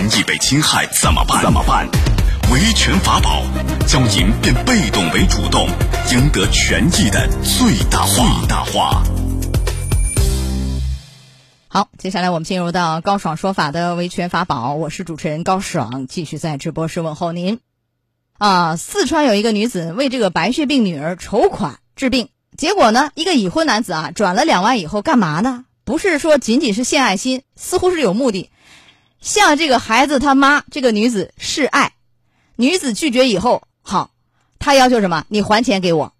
权益被侵害怎么办？怎么办？维权法宝，教您变被动为主动，赢得权益的最大化。最大化。好，接下来我们进入到高爽说法的维权法宝，我是主持人高爽，继续在直播室问候您。啊，四川有一个女子为这个白血病女儿筹款治病，结果呢，一个已婚男子啊转了两万以后干嘛呢？不是说仅仅是献爱心，似乎是有目的，向这个孩子他妈这个女子示爱，女子拒绝以后，好，他要求什么？你还钱给我。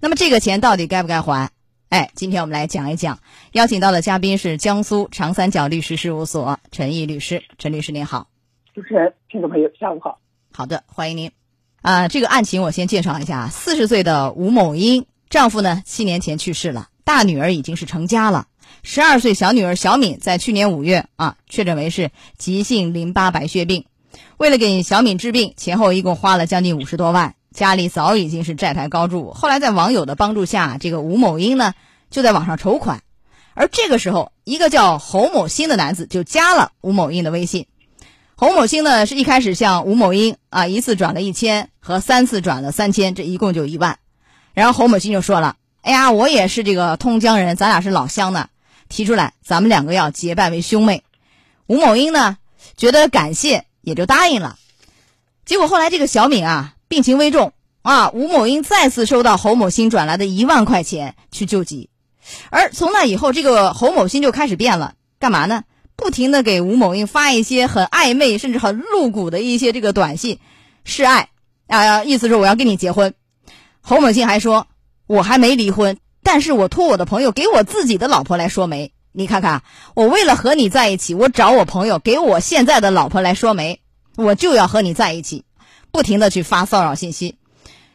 那么这个钱到底该不该还？哎，今天我们来讲一讲，邀请到的嘉宾是江苏长三角律师事务所陈毅律师。陈律师您好，主持人、听众朋友，下午好。好的，欢迎您。啊，这个案情我先介绍一下：四十岁的吴某英，丈夫呢七年前去世了，大女儿已经是成家了，十二岁小女儿小敏在去年五月啊确诊为是急性淋巴白血病，为了给小敏治病，前后一共花了将近五十多万。家里早已经是债台高筑，后来在网友的帮助下，这个吴某英呢就在网上筹款，而这个时候，一个叫侯某新的男子就加了吴某英的微信。侯某新呢是一开始向吴某英啊一次转了一千和三次转了三千，这一共就一万。然后侯某新就说了：“哎呀，我也是这个通江人，咱俩是老乡呢，提出来咱们两个要结拜为兄妹。”吴某英呢觉得感谢，也就答应了。结果后来这个小敏啊。病情危重啊！吴某英再次收到侯某新转来的一万块钱去救急，而从那以后，这个侯某新就开始变了，干嘛呢？不停的给吴某英发一些很暧昧甚至很露骨的一些这个短信，示爱啊，意思是我要跟你结婚。侯某新还说，我还没离婚，但是我托我的朋友给我自己的老婆来说媒。你看看，我为了和你在一起，我找我朋友给我现在的老婆来说媒，我就要和你在一起。不停的去发骚扰信息，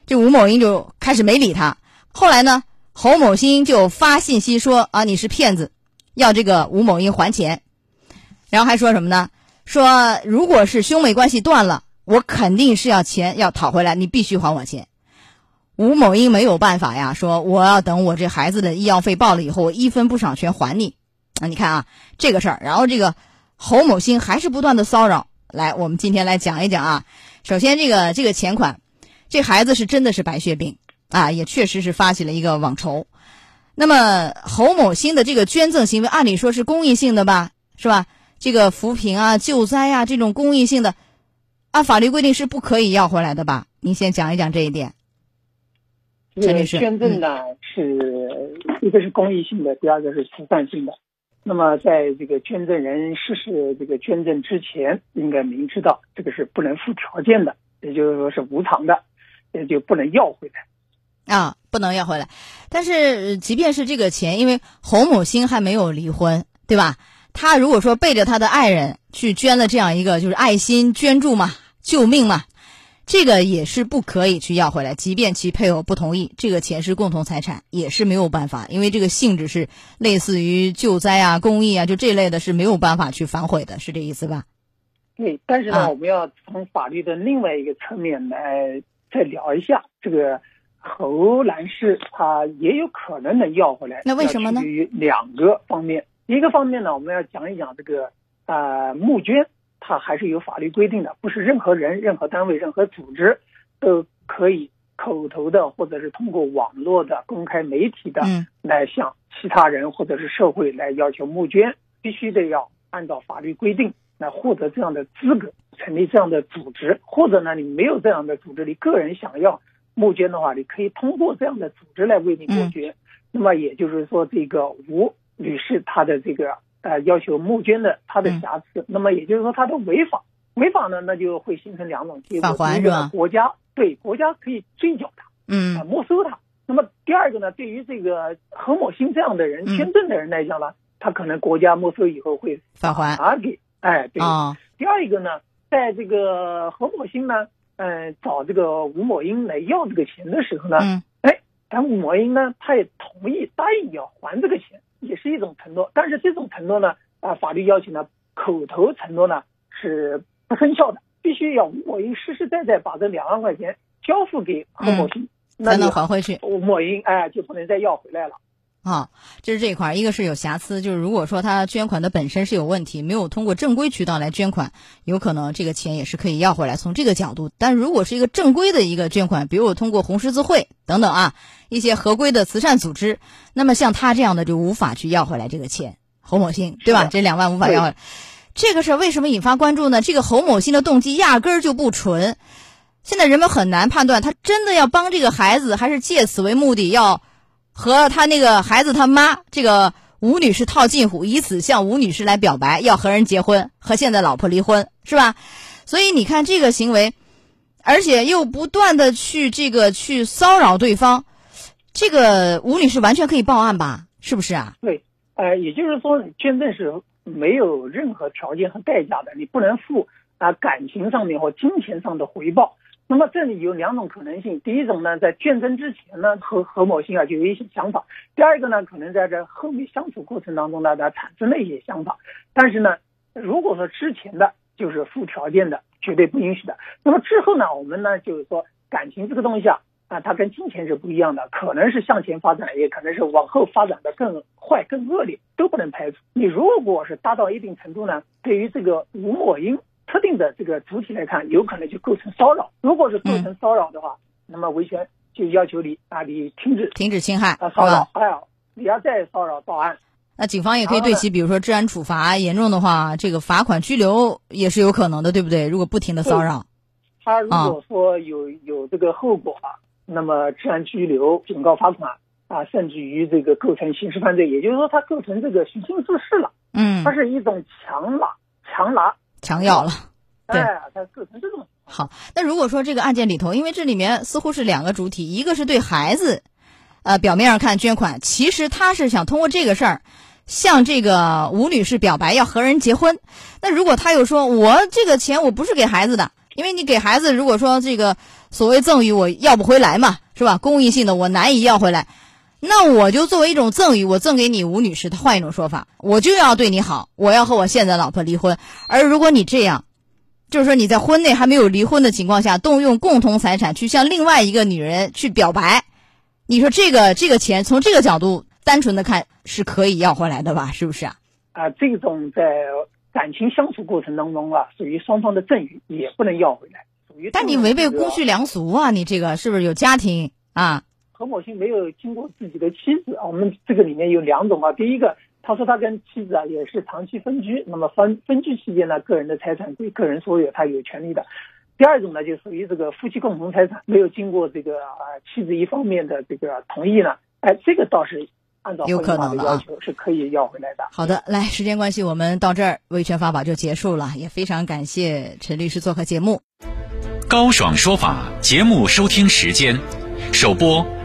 这吴某英就开始没理他。后来呢，侯某新就发信息说啊你是骗子，要这个吴某英还钱，然后还说什么呢？说如果是兄妹关系断了，我肯定是要钱要讨回来，你必须还我钱。吴某英没有办法呀，说我要等我这孩子的医药费报了以后，我一分不少全还你。啊，你看啊这个事儿，然后这个侯某新还是不断的骚扰。来，我们今天来讲一讲啊。首先，这个这个钱款，这孩子是真的是白血病啊，也确实是发起了一个网筹。那么侯某新的这个捐赠行为，按理说是公益性的吧，是吧？这个扶贫啊、救灾啊这种公益性的，按法律规定是不可以要回来的吧？您先讲一讲这一点。陈律师，捐赠呢是一个是公益性的，第二个是慈善性的。那么，在这个捐赠人实施这个捐赠之前，应该明知道这个是不能附条件的，也就是说是无偿的，也就不能要回来啊，不能要回来。但是，即便是这个钱，因为侯某新还没有离婚，对吧？他如果说背着他的爱人去捐了这样一个就是爱心捐助嘛，救命嘛。这个也是不可以去要回来，即便其配偶不同意，这个钱是共同财产，也是没有办法，因为这个性质是类似于救灾啊、公益啊，就这类的是没有办法去反悔的，是这意思吧？对，但是呢，我们要从法律的另外一个侧面来再聊一下，这个侯男士他也有可能能要回来，那为什么呢？于两个方面，一个方面呢，我们要讲一讲这个啊募捐。它还是有法律规定的，不是任何人、任何单位、任何组织都可以口头的或者是通过网络的公开媒体的来向其他人或者是社会来要求募捐，必须得要按照法律规定来获得这样的资格，成立这样的组织，或者呢你没有这样的组织，你个人想要募捐的话，你可以通过这样的组织来为你募捐。那么也就是说，这个吴女士她的这个。呃，要求募捐的他的瑕疵，那么也就是说他的违法，违法呢，那就会形成两种结果：返还是吧？国家对国家可以追缴他，嗯，没收他。那么第二个呢，对于这个何某新这样的人捐赠的人来讲呢，他可能国家没收以后会返还啊给，哎，对。第二一个呢，在这个何某新呢，嗯，找这个吴某英来要这个钱的时候呢，嗯，哎，但吴某英呢，他也同意答应要还这个钱。也是一种承诺，但是这种承诺呢，啊，法律要求呢，口头承诺呢是不生效的，必须要吴某英实实在在把这两万块钱交付给何某新，才能还回去。吴某英哎就不能再要回来了。啊，这是这一块儿，一个是有瑕疵，就是如果说他捐款的本身是有问题，没有通过正规渠道来捐款，有可能这个钱也是可以要回来。从这个角度，但如果是一个正规的一个捐款，比如我通过红十字会等等啊一些合规的慈善组织，那么像他这样的就无法去要回来这个钱。侯某兴对吧？这两万无法要回来，这个事儿为什么引发关注呢？这个侯某兴的动机压根儿就不纯，现在人们很难判断他真的要帮这个孩子，还是借此为目的要。和他那个孩子他妈这个吴女士套近乎，以此向吴女士来表白要和人结婚，和现在老婆离婚，是吧？所以你看这个行为，而且又不断的去这个去骚扰对方，这个吴女士完全可以报案吧？是不是啊？对，呃，也就是说，捐赠是没有任何条件和代价的，你不能付啊感情上面或金钱上的回报。那么这里有两种可能性，第一种呢，在捐赠之前呢，何何某兴啊就有一些想法；第二个呢，可能在这后面相处过程当中呢，他产生了一些想法。但是呢，如果说之前的就是附条件的，绝对不允许的。那么之后呢，我们呢就是说，感情这个东西啊，啊，它跟金钱是不一样的，可能是向前发展，也可能是往后发展的更坏、更恶劣，都不能排除。你如果是达到一定程度呢，对于这个吴某英。特定的这个主体来看，有可能就构成骚扰。如果是构成骚扰的话，那么维权就要求你啊，你停止停止侵害啊骚扰，哎，你要再骚扰报案。那警方也可以对其，比如说治安处罚，严重的话，这个罚款、拘留也是有可能的，对不对？如果不停的骚扰，他如果说有有这个后果啊，那么治安拘留、警告、罚款啊，甚至于这个构成刑事犯罪，也就是说，他构成这个寻衅滋事了。嗯，它是一种强拿、强拿。强要了，对，它构成这种。好，那如果说这个案件里头，因为这里面似乎是两个主体，一个是对孩子，呃，表面上看捐款，其实他是想通过这个事儿，向这个吴女士表白要和人结婚。那如果他又说我这个钱我不是给孩子的，因为你给孩子，如果说这个所谓赠与我要不回来嘛，是吧？公益性的我难以要回来。那我就作为一种赠与，我赠给你吴女士。他换一种说法，我就要对你好，我要和我现在老婆离婚。而如果你这样，就是说你在婚内还没有离婚的情况下，动用共同财产去向另外一个女人去表白，你说这个这个钱从这个角度单纯的看是可以要回来的吧？是不是啊？啊，这种在感情相处过程当中啊，属于双方的赠与，也不能要回来。属于但你违背公序良俗啊！你这个是不是有家庭啊？何某新没有经过自己的妻子啊，我们这个里面有两种啊。第一个，他说他跟妻子啊也是长期分居，那么分分居期间呢，个人的财产归个人所有，他有权利的。第二种呢，就属于这个夫妻共同财产，没有经过这个啊妻子一方面的这个同意呢，哎，这个倒是按照有可能的要求是可以要回来的。好的，来，时间关系，我们到这儿维权法宝就结束了，也非常感谢陈律师做客节目。高爽说法节目收听时间，首播。